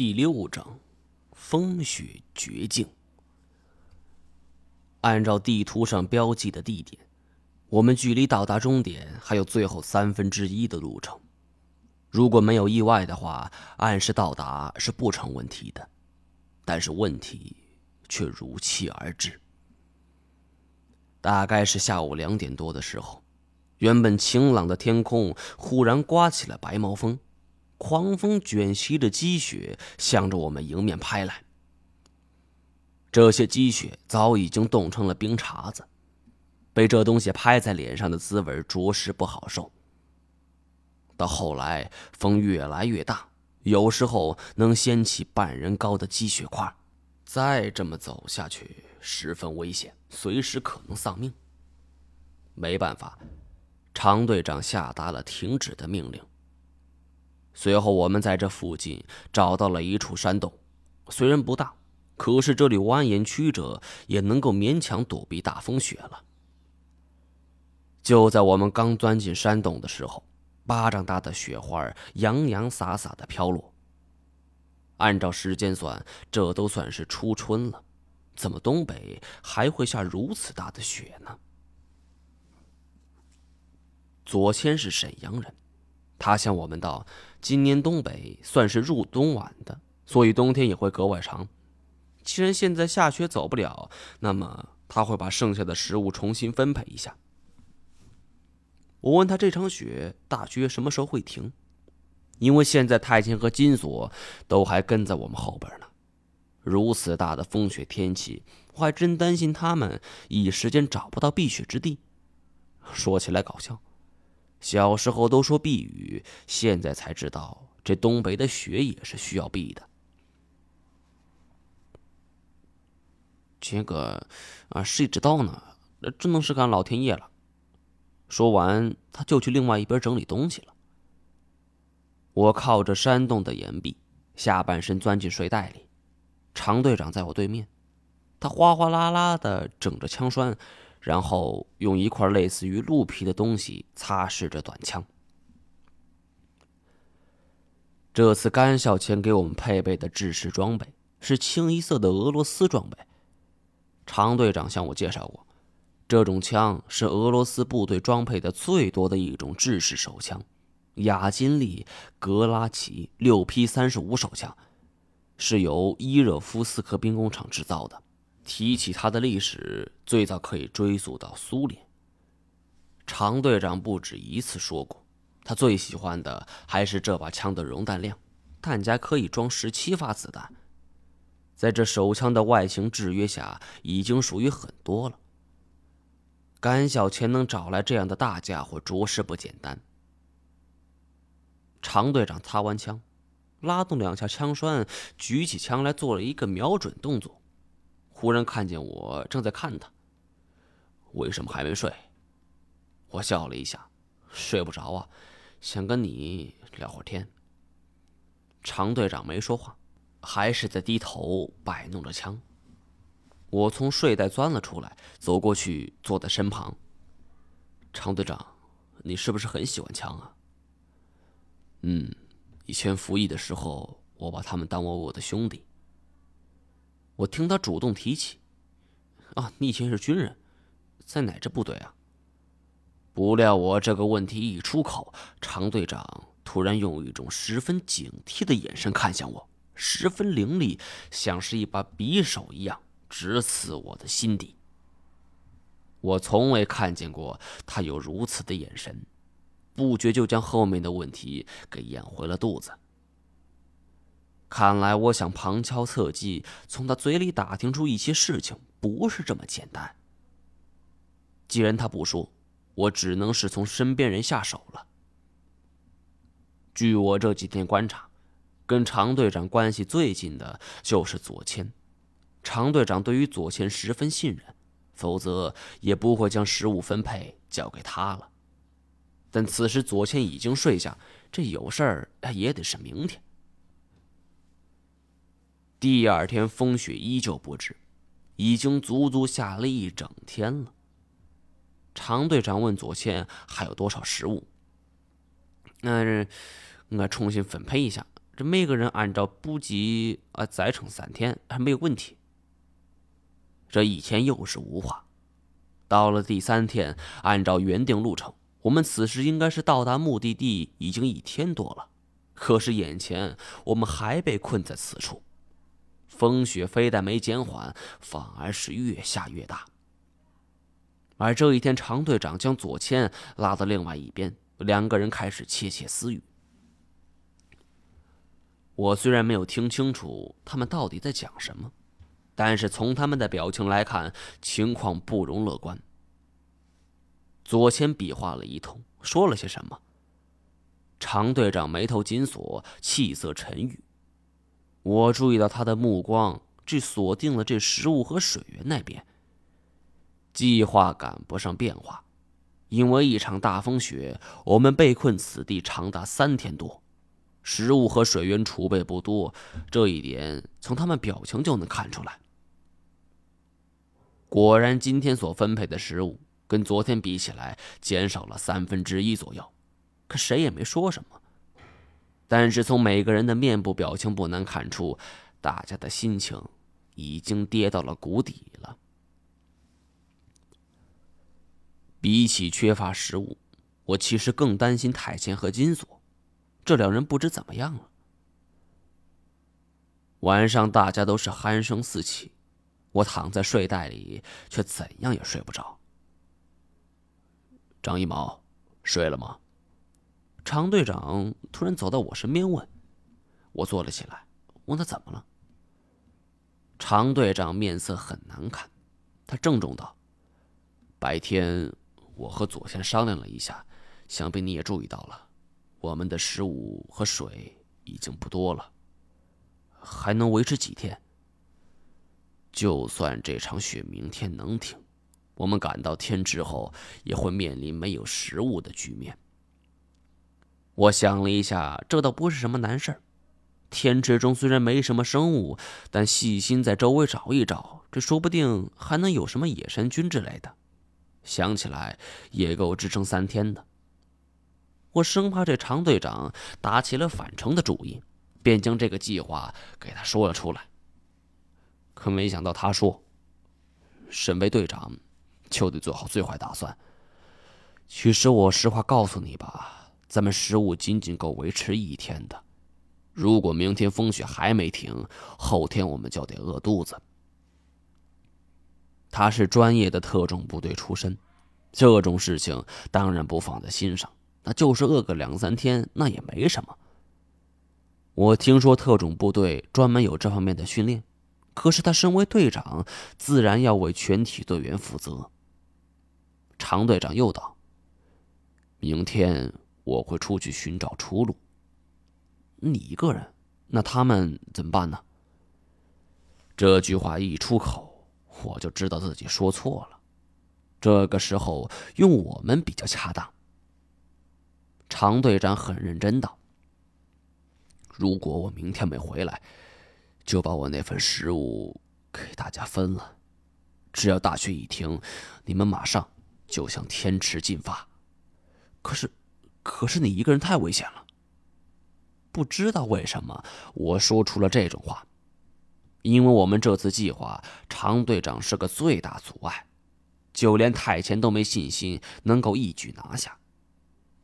第六章，风雪绝境。按照地图上标记的地点，我们距离到达终点还有最后三分之一的路程。如果没有意外的话，按时到达是不成问题的。但是问题却如期而至。大概是下午两点多的时候，原本晴朗的天空忽然刮起了白毛风。狂风卷袭着积雪，向着我们迎面拍来。这些积雪早已经冻成了冰碴子，被这东西拍在脸上的滋味着实不好受。到后来，风越来越大，有时候能掀起半人高的积雪块。再这么走下去，十分危险，随时可能丧命。没办法，常队长下达了停止的命令。随后，我们在这附近找到了一处山洞，虽然不大，可是这里蜿蜒曲折，也能够勉强躲避大风雪了。就在我们刚钻进山洞的时候，巴掌大的雪花洋洋洒洒的飘落。按照时间算，这都算是初春了，怎么东北还会下如此大的雪呢？左谦是沈阳人。他向我们道：“今年东北算是入冬晚的，所以冬天也会格外长。既然现在下雪走不了，那么他会把剩下的食物重新分配一下。”我问他：“这场雪大约什么时候会停？”因为现在太监和金锁都还跟在我们后边呢。如此大的风雪天气，我还真担心他们一时间找不到避雪之地。说起来搞笑。小时候都说避雨，现在才知道这东北的雪也是需要避的。这个啊，谁知道呢？那只能是看老天爷了。说完，他就去另外一边整理东西了。我靠着山洞的岩壁，下半身钻进睡袋里。常队长在我对面，他哗哗啦啦的整着枪栓。然后用一块类似于鹿皮的东西擦拭着短枪。这次甘孝谦给我们配备的制式装备是清一色的俄罗斯装备。常队长向我介绍过，这种枪是俄罗斯部队装配的最多的一种制式手枪——雅金利格拉奇六 P 三十五手枪，是由伊热夫斯克兵工厂制造的。提起它的历史，最早可以追溯到苏联。常队长不止一次说过，他最喜欢的还是这把枪的容弹量，弹夹可以装十七发子弹。在这手枪的外形制约下，已经属于很多了。甘小钱能找来这样的大家伙，着实不简单。常队长擦完枪，拉动两下枪栓，举起枪来做了一个瞄准动作。忽然看见我正在看他，为什么还没睡？我笑了一下，睡不着啊，想跟你聊会儿天。常队长没说话，还是在低头摆弄着枪。我从睡袋钻了出来，走过去坐在身旁。常队长，你是不是很喜欢枪啊？嗯，以前服役的时候，我把他们当我我的兄弟。我听他主动提起，啊，你以前是军人，在哪支部队啊？不料我这个问题一出口，常队长突然用一种十分警惕的眼神看向我，十分凌厉，像是一把匕首一样，直刺我的心底。我从未看见过他有如此的眼神，不觉就将后面的问题给咽回了肚子。看来，我想旁敲侧击从他嘴里打听出一些事情，不是这么简单。既然他不说，我只能是从身边人下手了。据我这几天观察，跟常队长关系最近的就是左谦。常队长对于左谦十分信任，否则也不会将食物分配交给他了。但此时左谦已经睡下，这有事儿也得是明天。第二天风雪依旧不止，已经足足下了一整天了。常队长问左谦还有多少食物？那我重新分配一下，这每个人按照补给啊再撑三天还没有问题。这一天又是无话。到了第三天，按照原定路程，我们此时应该是到达目的地已经一天多了。可是眼前我们还被困在此处，风雪非但没减缓，反而是越下越大。而这一天，常队长将左谦拉到另外一边，两个人开始窃窃私语。我虽然没有听清楚他们到底在讲什么，但是从他们的表情来看，情况不容乐观。左谦比划了一通，说了些什么。常队长眉头紧锁，气色沉郁。我注意到他的目光只锁定了这食物和水源那边。计划赶不上变化，因为一场大风雪，我们被困此地长达三天多。食物和水源储备不多，这一点从他们表情就能看出来。果然，今天所分配的食物跟昨天比起来，减少了三分之一左右。可谁也没说什么。但是从每个人的面部表情不难看出，大家的心情已经跌到了谷底了。比起缺乏食物，我其实更担心太谦和金锁。这两人不知怎么样了。晚上大家都是鼾声四起，我躺在睡袋里，却怎样也睡不着。张一毛，睡了吗？常队长突然走到我身边问。我坐了起来，问他怎么了。常队长面色很难看，他郑重道：“白天我和左贤商量了一下，想必你也注意到了。”我们的食物和水已经不多了，还能维持几天？就算这场雪明天能停，我们赶到天之后也会面临没有食物的局面。我想了一下，这倒不是什么难事儿。天池中虽然没什么生物，但细心在周围找一找，这说不定还能有什么野山菌之类的。想起来也够支撑三天的。我生怕这常队长打起了返程的主意，便将这个计划给他说了出来。可没想到他说：“身为队长，就得做好最坏打算。其实我实话告诉你吧，咱们食物仅仅够维持一天的。如果明天风雪还没停，后天我们就得饿肚子。”他是专业的特种部队出身，这种事情当然不放在心上。那就是饿个两三天，那也没什么。我听说特种部队专门有这方面的训练，可是他身为队长，自然要为全体队员负责。常队长又道：“明天我会出去寻找出路。你一个人，那他们怎么办呢？”这句话一出口，我就知道自己说错了。这个时候用我们比较恰当。常队长很认真道：“如果我明天没回来，就把我那份食物给大家分了。只要大雪一停，你们马上就向天池进发。可是，可是你一个人太危险了。不知道为什么，我说出了这种话，因为我们这次计划，常队长是个最大阻碍，就连太前都没信心能够一举拿下。”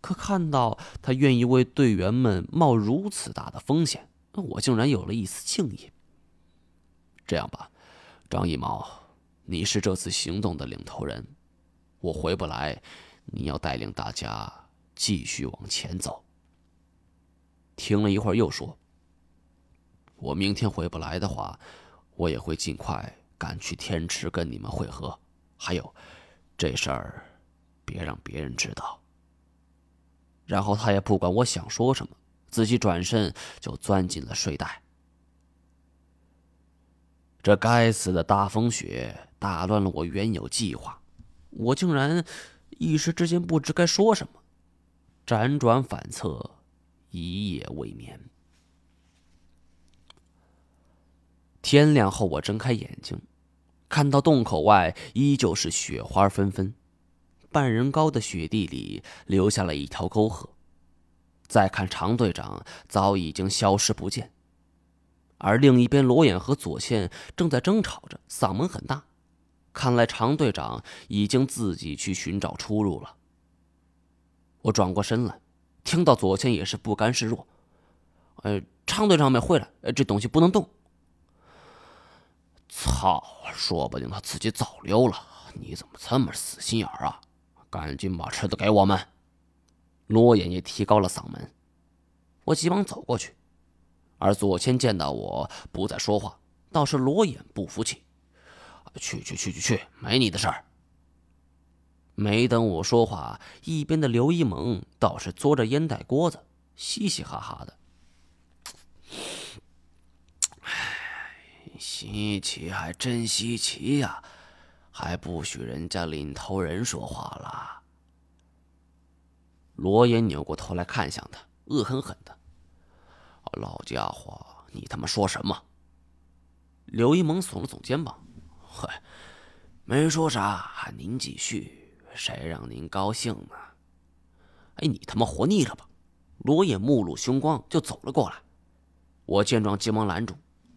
可看到他愿意为队员们冒如此大的风险，我竟然有了一丝敬意。这样吧，张一毛，你是这次行动的领头人，我回不来，你要带领大家继续往前走。停了一会儿，又说：“我明天回不来的话，我也会尽快赶去天池跟你们会合。还有，这事儿别让别人知道。”然后他也不管我想说什么，自己转身就钻进了睡袋。这该死的大风雪打乱了我原有计划，我竟然一时之间不知该说什么，辗转反侧，一夜未眠。天亮后，我睁开眼睛，看到洞口外依旧是雪花纷纷。半人高的雪地里留下了一条沟壑，再看常队长早已经消失不见，而另一边罗眼和左线正在争吵着，嗓门很大。看来常队长已经自己去寻找出路了。我转过身来，听到左倩也是不甘示弱：“呃，昌队长没回来，这东西不能动。”操！说不定他自己早溜了。你怎么这么死心眼啊？赶紧把吃的给我们！罗眼也提高了嗓门。我急忙走过去，而左谦见到我不再说话，倒是罗眼不服气：“去去去去去，没你的事儿。”没等我说话，一边的刘一萌倒是嘬着烟袋锅子，嘻嘻哈哈的。稀奇还真稀奇呀，还不许人家领头人说话了。罗岩扭过头来看向他，恶狠狠的：“老家伙，你他妈说什么？”刘一萌耸了耸肩膀：“嗨，没说啥，您继续，谁让您高兴呢？”哎，你他妈活腻了吧？罗野目露凶光，就走了过来。我见状，急忙拦住。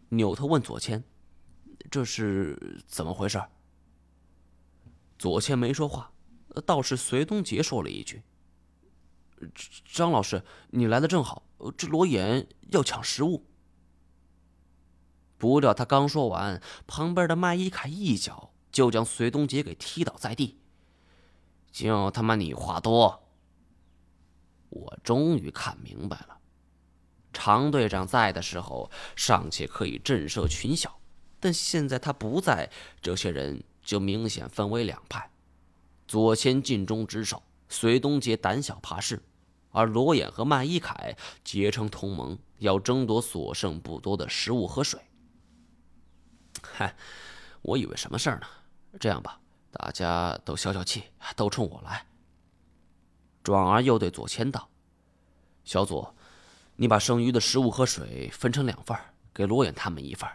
扭头问左谦：“这是怎么回事？”左谦没说话，倒是隋东杰说了一句：“张老师，你来的正好，这罗岩要抢食物。”不料他刚说完，旁边的麦一凯一脚就将隋东杰给踢倒在地。就他妈你话多！我终于看明白了。常队长在的时候尚且可以震慑群小，但现在他不在，这些人就明显分为两派：左谦尽忠职守，隋东杰胆小怕事，而罗眼和麦一凯结成同盟，要争夺所剩不多的食物和水。嗨，我以为什么事儿呢？这样吧，大家都消消气，都冲我来。转而又对左谦道：“小左。”你把剩余的食物和水分成两份，给罗隐他们一份。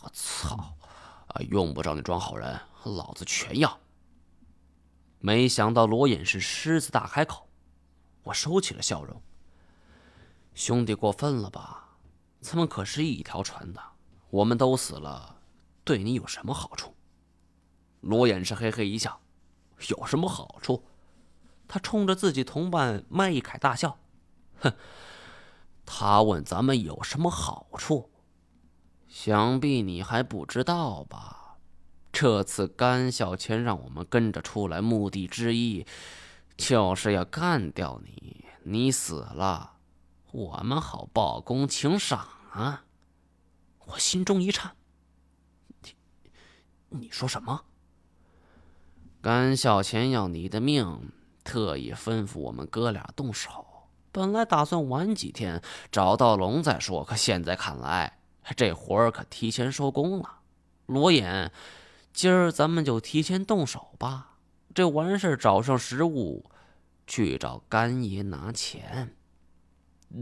我操！啊，用不着你装好人，老子全要。没想到罗隐是狮子大开口，我收起了笑容。兄弟过分了吧？咱们可是一条船的，我们都死了，对你有什么好处？罗眼是嘿嘿一笑，有什么好处？他冲着自己同伴麦一凯大笑。哼，他问咱们有什么好处？想必你还不知道吧？这次甘小千让我们跟着出来，目的之一就是要干掉你。你死了，我们好报功请赏啊！我心中一颤。你你说什么？甘小钱要你的命，特意吩咐我们哥俩动手。本来打算晚几天找到龙再说，可现在看来，这活儿可提前收工了。罗隐，今儿咱们就提前动手吧。这完事儿找上食物，去找干爷拿钱。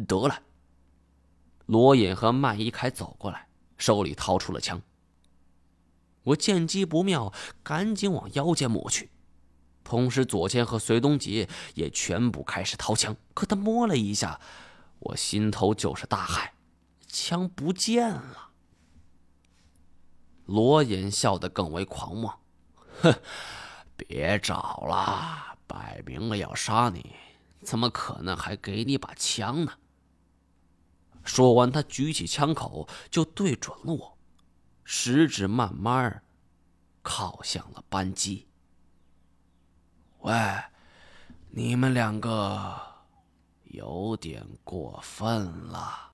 得了。罗隐和麦一凯走过来，手里掏出了枪。我见机不妙，赶紧往腰间抹去。同时，左谦和隋东杰也全部开始掏枪。可他摸了一下，我心头就是大骇，枪不见了。罗隐笑得更为狂妄：“哼，别找了，摆明了要杀你，怎么可能还给你把枪呢？”说完，他举起枪口就对准了我，食指慢慢靠向了扳机。喂，你们两个有点过分了。